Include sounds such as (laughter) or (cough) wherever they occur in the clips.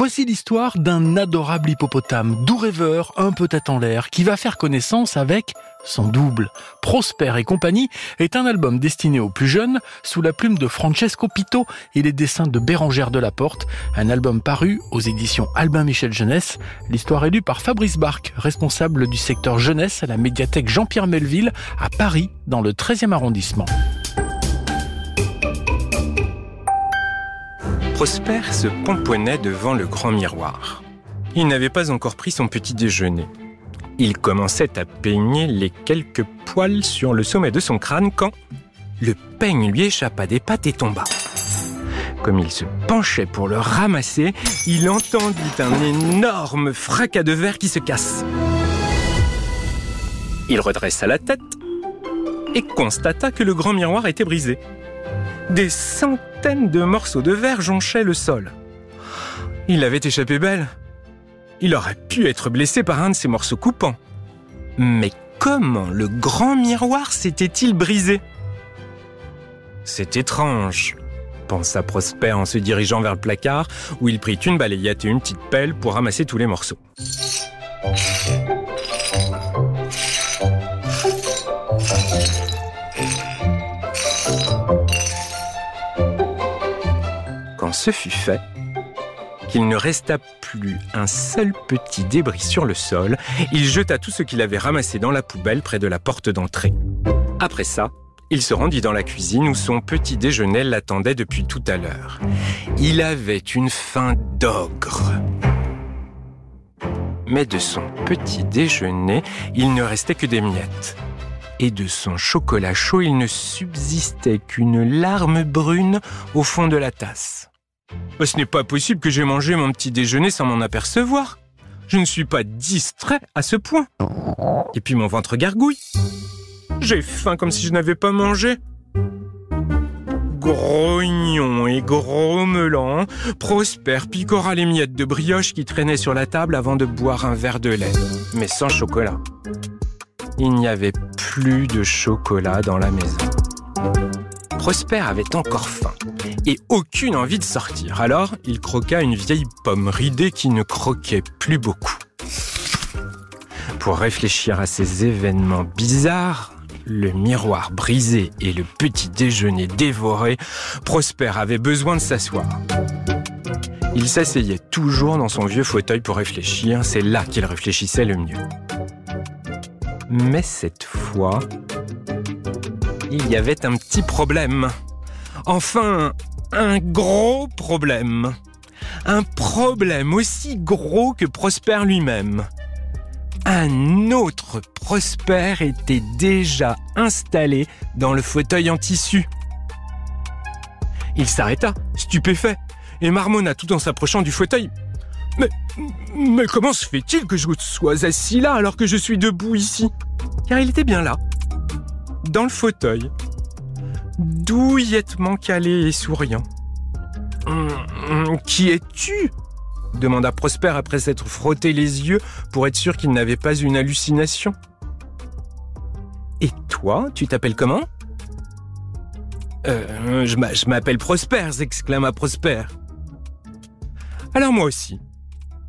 Voici l'histoire d'un adorable hippopotame, doux rêveur, un peu tête en l'air, qui va faire connaissance avec son double. Prosper et compagnie est un album destiné aux plus jeunes, sous la plume de Francesco Pito et les dessins de Bérangère Delaporte, un album paru aux éditions Albin Michel Jeunesse. L'histoire est lue par Fabrice Barque, responsable du secteur jeunesse à la médiathèque Jean-Pierre Melville à Paris, dans le 13e arrondissement. Prosper se pomponnait devant le grand miroir. Il n'avait pas encore pris son petit déjeuner. Il commençait à peigner les quelques poils sur le sommet de son crâne quand le peigne lui échappa des pattes et tomba. Comme il se penchait pour le ramasser, il entendit un énorme fracas de verre qui se casse. Il redressa la tête et constata que le grand miroir était brisé. Des centaines de morceaux de verre jonchaient le sol. Il avait échappé belle. Il aurait pu être blessé par un de ces morceaux coupants. Mais comment le grand miroir s'était-il brisé? C'est étrange, pensa Prosper en se dirigeant vers le placard où il prit une balayette et une petite pelle pour ramasser tous les morceaux. Ce fut fait, qu'il ne resta plus un seul petit débris sur le sol, il jeta tout ce qu'il avait ramassé dans la poubelle près de la porte d'entrée. Après ça, il se rendit dans la cuisine où son petit déjeuner l'attendait depuis tout à l'heure. Il avait une faim d'ogre. Mais de son petit déjeuner, il ne restait que des miettes. Et de son chocolat chaud, il ne subsistait qu'une larme brune au fond de la tasse. Bah, ce n'est pas possible que j'ai mangé mon petit déjeuner sans m'en apercevoir. Je ne suis pas distrait à ce point. Et puis mon ventre gargouille. J'ai faim comme si je n'avais pas mangé. Grognon et grommelant, Prosper picora les miettes de brioche qui traînaient sur la table avant de boire un verre de lait, mais sans chocolat. Il n'y avait plus de chocolat dans la maison. Prosper avait encore faim et aucune envie de sortir. Alors, il croqua une vieille pomme ridée qui ne croquait plus beaucoup. Pour réfléchir à ces événements bizarres, le miroir brisé et le petit déjeuner dévoré, Prosper avait besoin de s'asseoir. Il s'asseyait toujours dans son vieux fauteuil pour réfléchir, c'est là qu'il réfléchissait le mieux. Mais cette fois, il y avait un petit problème. Enfin, un gros problème. Un problème aussi gros que Prosper lui-même. Un autre Prosper était déjà installé dans le fauteuil en tissu. Il s'arrêta, stupéfait, et marmonna tout en s'approchant du fauteuil. Mais, mais comment se fait-il que je sois assis là alors que je suis debout ici? Car il était bien là, dans le fauteuil, douillettement calé et souriant. Hum, hum, qui es-tu? demanda Prosper après s'être frotté les yeux pour être sûr qu'il n'avait pas une hallucination. Et toi, tu t'appelles comment? Euh, Je m'appelle Prosper, s'exclama Prosper. Alors moi aussi,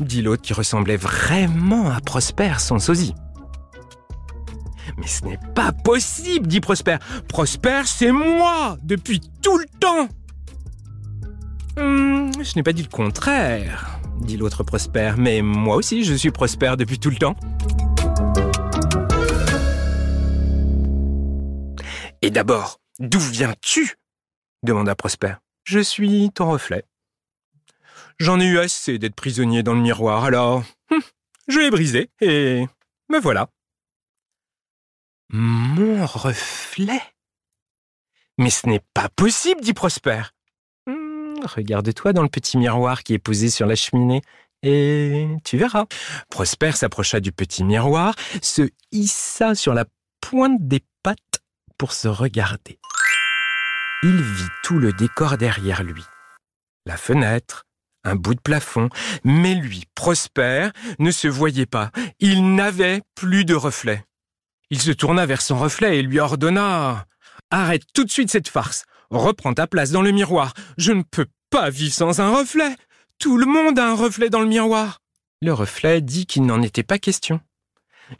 dit l'autre qui ressemblait vraiment à Prosper, son sosie. Mais ce n'est pas possible, dit Prosper. Prosper, c'est moi, depuis tout le temps. Hum, je n'ai pas dit le contraire, dit l'autre Prosper, mais moi aussi je suis Prosper depuis tout le temps. Et d'abord, d'où viens-tu? demanda Prosper. Je suis ton reflet. J'en ai eu assez d'être prisonnier dans le miroir, alors hum, je l'ai brisé et me voilà. Mon reflet Mais ce n'est pas possible, dit Prosper. Hmm, regarde-toi dans le petit miroir qui est posé sur la cheminée. Et tu verras. Prosper s'approcha du petit miroir, se hissa sur la pointe des pattes pour se regarder. Il vit tout le décor derrière lui. La fenêtre, un bout de plafond, mais lui, Prosper, ne se voyait pas. Il n'avait plus de reflet. Il se tourna vers son reflet et lui ordonna Arrête tout de suite cette farce. Reprends ta place dans le miroir. Je ne peux pas vivre sans un reflet. Tout le monde a un reflet dans le miroir. Le reflet dit qu'il n'en était pas question.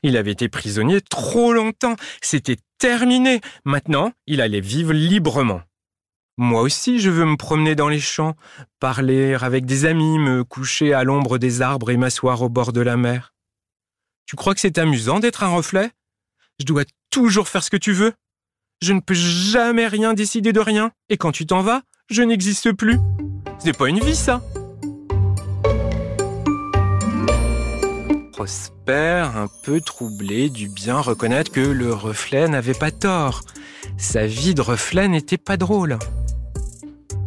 Il avait été prisonnier trop longtemps. C'était terminé. Maintenant, il allait vivre librement. Moi aussi, je veux me promener dans les champs, parler avec des amis, me coucher à l'ombre des arbres et m'asseoir au bord de la mer. Tu crois que c'est amusant d'être un reflet? Je dois toujours faire ce que tu veux. Je ne peux jamais rien décider de rien. Et quand tu t'en vas, je n'existe plus. Ce n'est pas une vie, ça. Prosper, un peu troublé, dut bien reconnaître que le reflet n'avait pas tort. Sa vie de reflet n'était pas drôle.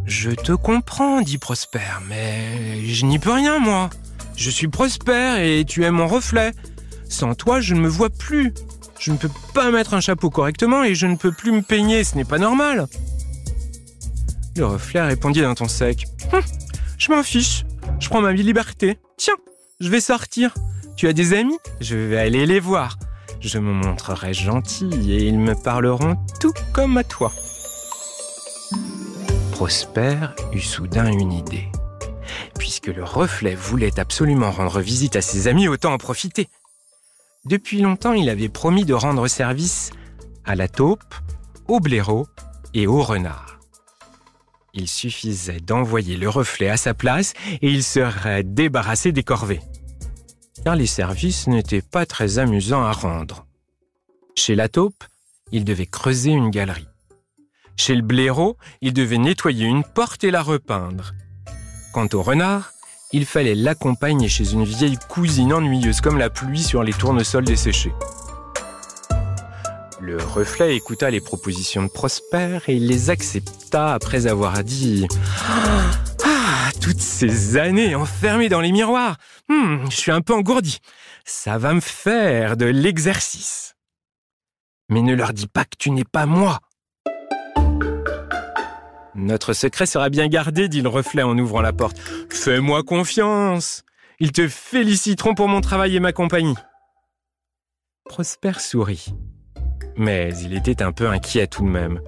Je te comprends, dit Prosper, mais je n'y peux rien, moi. Je suis Prosper et tu es mon reflet. Sans toi, je ne me vois plus. Je ne peux pas mettre un chapeau correctement et je ne peux plus me peigner, ce n'est pas normal. Le reflet répondit d'un ton sec. Hum, je m'en fiche. Je prends ma liberté. Tiens, je vais sortir. Tu as des amis? Je vais aller les voir. Je me montrerai gentil et ils me parleront tout comme à toi. Prosper eut soudain une idée. Puisque le reflet voulait absolument rendre visite à ses amis, autant en profiter. Depuis longtemps, il avait promis de rendre service à la taupe, au blaireau et au renard. Il suffisait d'envoyer le reflet à sa place et il serait débarrassé des corvées car les services n'étaient pas très amusants à rendre. Chez la taupe, il devait creuser une galerie. Chez le blaireau, il devait nettoyer une porte et la repeindre. Quant au renard, il fallait l'accompagner chez une vieille cousine ennuyeuse comme la pluie sur les tournesols desséchés. Le reflet écouta les propositions de Prosper et les accepta après avoir dit toutes ces années enfermées dans les miroirs, hmm, je suis un peu engourdi. Ça va me faire de l'exercice. Mais ne leur dis pas que tu n'es pas moi. Notre secret sera bien gardé, dit le reflet en ouvrant la porte. Fais-moi confiance. Ils te féliciteront pour mon travail et ma compagnie. Prosper sourit. Mais il était un peu inquiet tout de même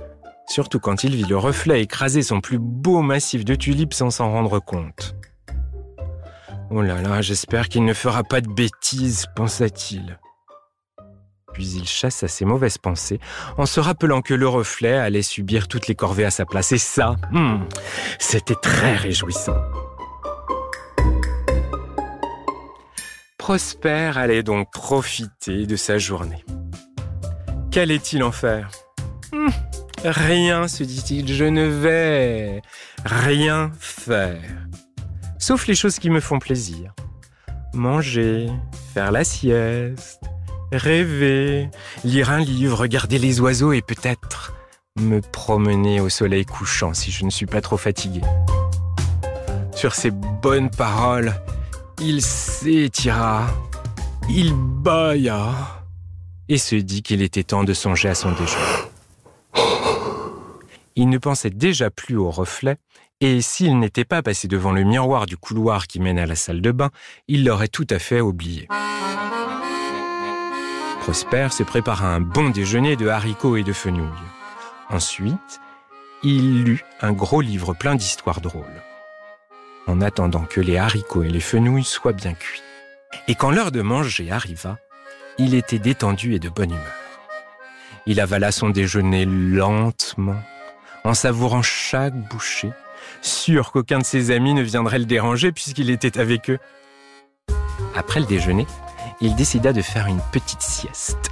surtout quand il vit le reflet écraser son plus beau massif de tulipes sans s'en rendre compte. Oh là là, j'espère qu'il ne fera pas de bêtises, pensa-t-il. Puis il chassa ses mauvaises pensées en se rappelant que le reflet allait subir toutes les corvées à sa place. Et ça, hmm, c'était très réjouissant. Prosper allait donc profiter de sa journée. Qu'allait-il en faire? Hmm, Rien, se dit-il, je ne vais rien faire. Sauf les choses qui me font plaisir. Manger, faire la sieste, rêver, lire un livre, regarder les oiseaux et peut-être me promener au soleil couchant si je ne suis pas trop fatigué. Sur ces bonnes paroles, il s'étira, il bâilla et se dit qu'il était temps de songer à son déjeuner. Il ne pensait déjà plus au reflet, et s'il n'était pas passé devant le miroir du couloir qui mène à la salle de bain, il l'aurait tout à fait oublié. Prosper se prépara un bon déjeuner de haricots et de fenouil. Ensuite, il lut un gros livre plein d'histoires drôles, en attendant que les haricots et les fenouilles soient bien cuits. Et quand l'heure de manger arriva, il était détendu et de bonne humeur. Il avala son déjeuner lentement, en savourant chaque bouchée, sûr qu'aucun de ses amis ne viendrait le déranger puisqu'il était avec eux. Après le déjeuner, il décida de faire une petite sieste.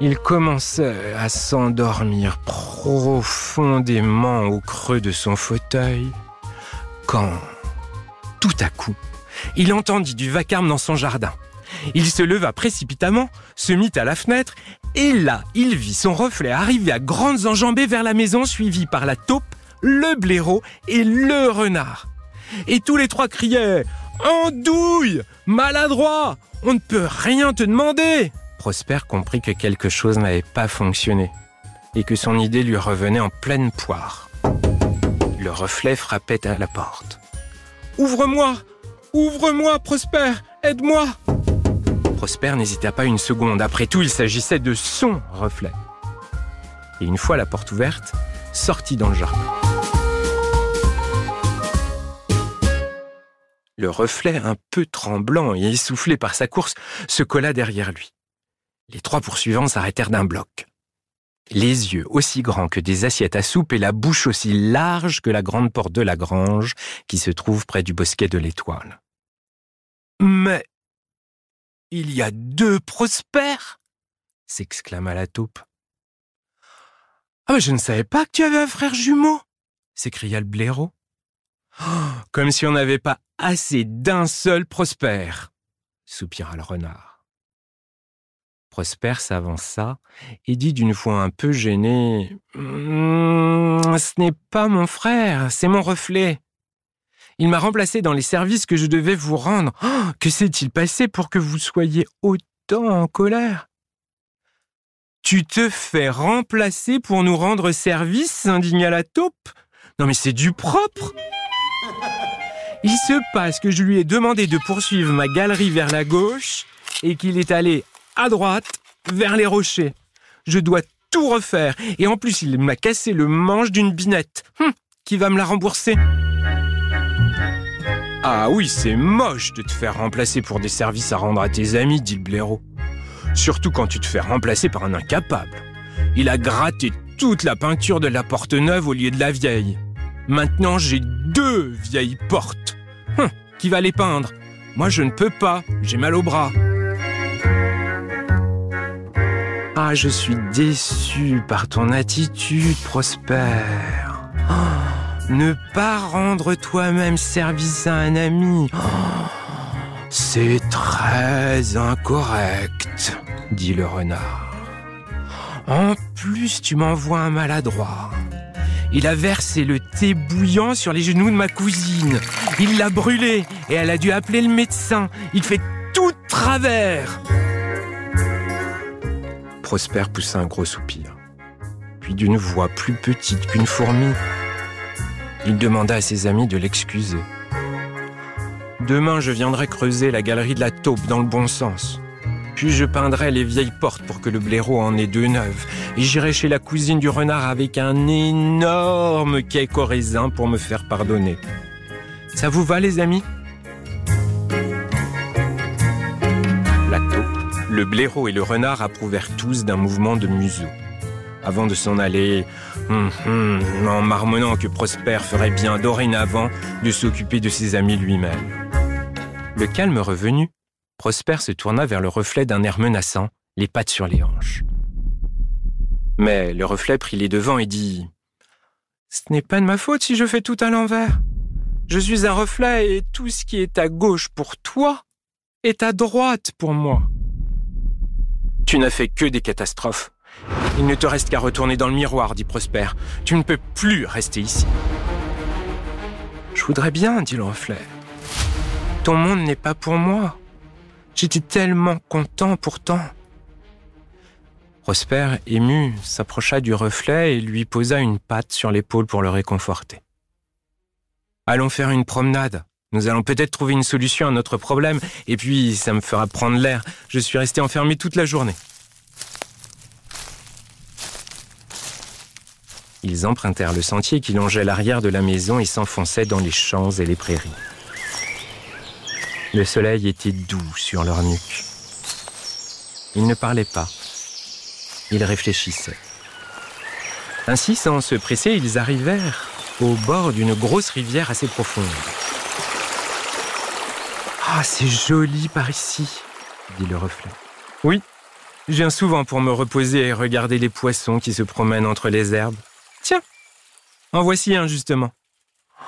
Il commençait à s'endormir profondément au creux de son fauteuil quand, tout à coup, il entendit du vacarme dans son jardin. Il se leva précipitamment, se mit à la fenêtre, et là, il vit son reflet arriver à grandes enjambées vers la maison, suivi par la taupe, le blaireau et le renard. Et tous les trois criaient Andouille Maladroit On ne peut rien te demander Prosper comprit que quelque chose n'avait pas fonctionné et que son idée lui revenait en pleine poire. Le reflet frappait à la porte. Ouvre-moi Ouvre-moi, Prosper Aide-moi Prosper n'hésita pas une seconde. Après tout, il s'agissait de son reflet. Et une fois la porte ouverte, sortit dans le jardin. Le reflet, un peu tremblant et essoufflé par sa course, se colla derrière lui. Les trois poursuivants s'arrêtèrent d'un bloc. Les yeux aussi grands que des assiettes à soupe et la bouche aussi large que la grande porte de la grange qui se trouve près du bosquet de l'étoile. Mais il y a deux prospères s'exclama la taupe. Ah, mais je ne savais pas que tu avais un frère jumeau s'écria le blaireau. (gasps) Comme si on n'avait pas assez d'un seul prospère soupira le renard. Prosper s'avança et dit d'une voix un peu gênée hum, Ce n'est pas mon frère, c'est mon reflet. Il m'a remplacé dans les services que je devais vous rendre. Oh, que s'est-il passé pour que vous soyez autant en colère? Tu te fais remplacer pour nous rendre service s'indigna la taupe. Non mais c'est du propre Il se passe que je lui ai demandé de poursuivre ma galerie vers la gauche et qu'il est allé à droite, vers les rochers. Je dois tout refaire. Et en plus, il m'a cassé le manche d'une binette. Hum, qui va me la rembourser Ah oui, c'est moche de te faire remplacer pour des services à rendre à tes amis, dit le blaireau. Surtout quand tu te fais remplacer par un incapable. Il a gratté toute la peinture de la porte neuve au lieu de la vieille. Maintenant, j'ai deux vieilles portes. Hum, qui va les peindre? Moi, je ne peux pas. J'ai mal au bras. Ah, je suis déçu par ton attitude, Prosper. Oh, ne pas rendre toi-même service à un ami, oh, c'est très incorrect, dit le renard. En plus, tu m'envoies un maladroit. Il a versé le thé bouillant sur les genoux de ma cousine. Il l'a brûlé et elle a dû appeler le médecin. Il fait tout travers. Prosper poussa un gros soupir. Puis d'une voix plus petite qu'une fourmi, il demanda à ses amis de l'excuser. Demain, je viendrai creuser la galerie de la taupe dans le bon sens. Puis je peindrai les vieilles portes pour que le blaireau en ait deux neuves. Et j'irai chez la cousine du renard avec un énorme cake au raisin pour me faire pardonner. Ça vous va, les amis? Le blaireau et le renard approuvèrent tous d'un mouvement de museau. Avant de s'en aller, hum, hum, en marmonnant que Prosper ferait bien dorénavant de s'occuper de ses amis lui-même. Le calme revenu, Prosper se tourna vers le reflet d'un air menaçant, les pattes sur les hanches. Mais le reflet prit les devants et dit Ce n'est pas de ma faute si je fais tout à l'envers. Je suis un reflet et tout ce qui est à gauche pour toi est à droite pour moi. Tu n'as fait que des catastrophes. Il ne te reste qu'à retourner dans le miroir, dit Prosper. Tu ne peux plus rester ici. Je voudrais bien, dit le reflet. Ton monde n'est pas pour moi. J'étais tellement content pourtant. Prosper, ému, s'approcha du reflet et lui posa une patte sur l'épaule pour le réconforter. Allons faire une promenade, nous allons peut-être trouver une solution à notre problème, et puis ça me fera prendre l'air. Je suis resté enfermé toute la journée. Ils empruntèrent le sentier qui longeait l'arrière de la maison et s'enfonçait dans les champs et les prairies. Le soleil était doux sur leur nuque. Ils ne parlaient pas. Ils réfléchissaient. Ainsi, sans se presser, ils arrivèrent au bord d'une grosse rivière assez profonde. Ah, c'est joli par ici, dit le reflet. Oui, je viens souvent pour me reposer et regarder les poissons qui se promènent entre les herbes. Tiens, en voici un justement.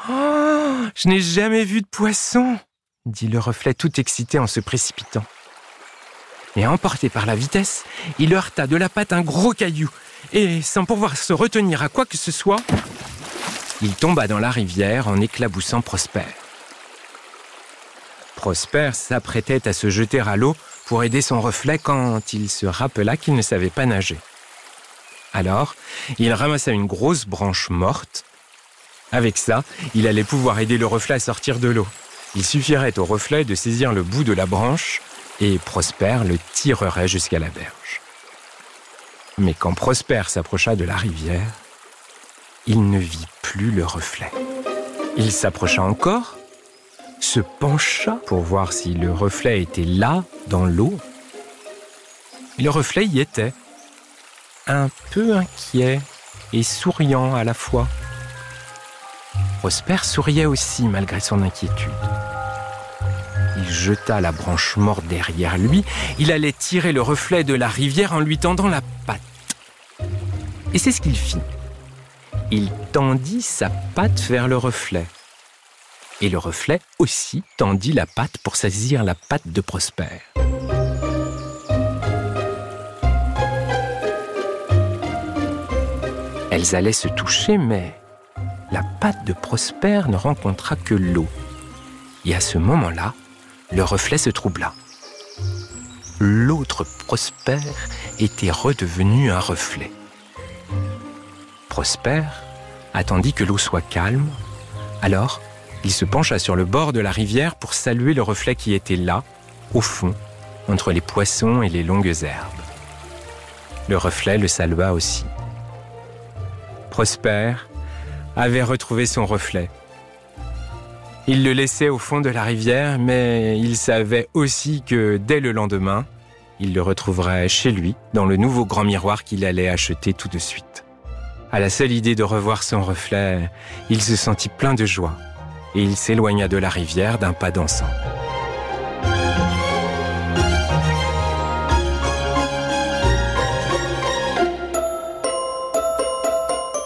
Oh, je n'ai jamais vu de poisson, dit le reflet tout excité en se précipitant. Et emporté par la vitesse, il heurta de la patte un gros caillou, et sans pouvoir se retenir à quoi que ce soit, il tomba dans la rivière en éclaboussant Prosper. Prosper s'apprêtait à se jeter à l'eau pour aider son reflet quand il se rappela qu'il ne savait pas nager. Alors, il ramassa une grosse branche morte. Avec ça, il allait pouvoir aider le reflet à sortir de l'eau. Il suffirait au reflet de saisir le bout de la branche et Prosper le tirerait jusqu'à la berge. Mais quand Prosper s'approcha de la rivière, il ne vit plus le reflet. Il s'approcha encore se pencha pour voir si le reflet était là, dans l'eau. Le reflet y était, un peu inquiet et souriant à la fois. Prosper souriait aussi malgré son inquiétude. Il jeta la branche morte derrière lui. Il allait tirer le reflet de la rivière en lui tendant la patte. Et c'est ce qu'il fit. Il tendit sa patte vers le reflet. Et le reflet aussi tendit la patte pour saisir la patte de Prosper. Elles allaient se toucher, mais la patte de Prosper ne rencontra que l'eau. Et à ce moment-là, le reflet se troubla. L'autre Prosper était redevenu un reflet. Prosper attendit que l'eau soit calme, alors il se pencha sur le bord de la rivière pour saluer le reflet qui était là, au fond, entre les poissons et les longues herbes. Le reflet le salua aussi. Prosper avait retrouvé son reflet. Il le laissait au fond de la rivière, mais il savait aussi que dès le lendemain, il le retrouverait chez lui, dans le nouveau grand miroir qu'il allait acheter tout de suite. À la seule idée de revoir son reflet, il se sentit plein de joie et il s'éloigna de la rivière d'un pas dansant.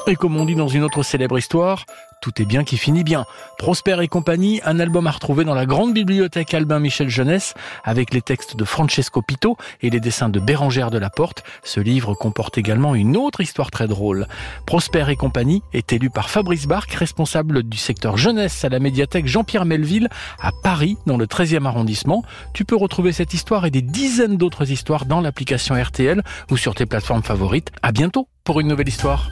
Et comme on dit dans une autre célèbre histoire, tout est bien qui finit bien. Prosper et compagnie, un album à retrouver dans la grande bibliothèque Albin Michel Jeunesse, avec les textes de Francesco Pito et les dessins de Bérangère de la Porte. Ce livre comporte également une autre histoire très drôle. Prosper et compagnie est élu par Fabrice Barque, responsable du secteur jeunesse à la médiathèque Jean-Pierre Melville à Paris, dans le 13e arrondissement. Tu peux retrouver cette histoire et des dizaines d'autres histoires dans l'application RTL ou sur tes plateformes favorites. À bientôt pour une nouvelle histoire.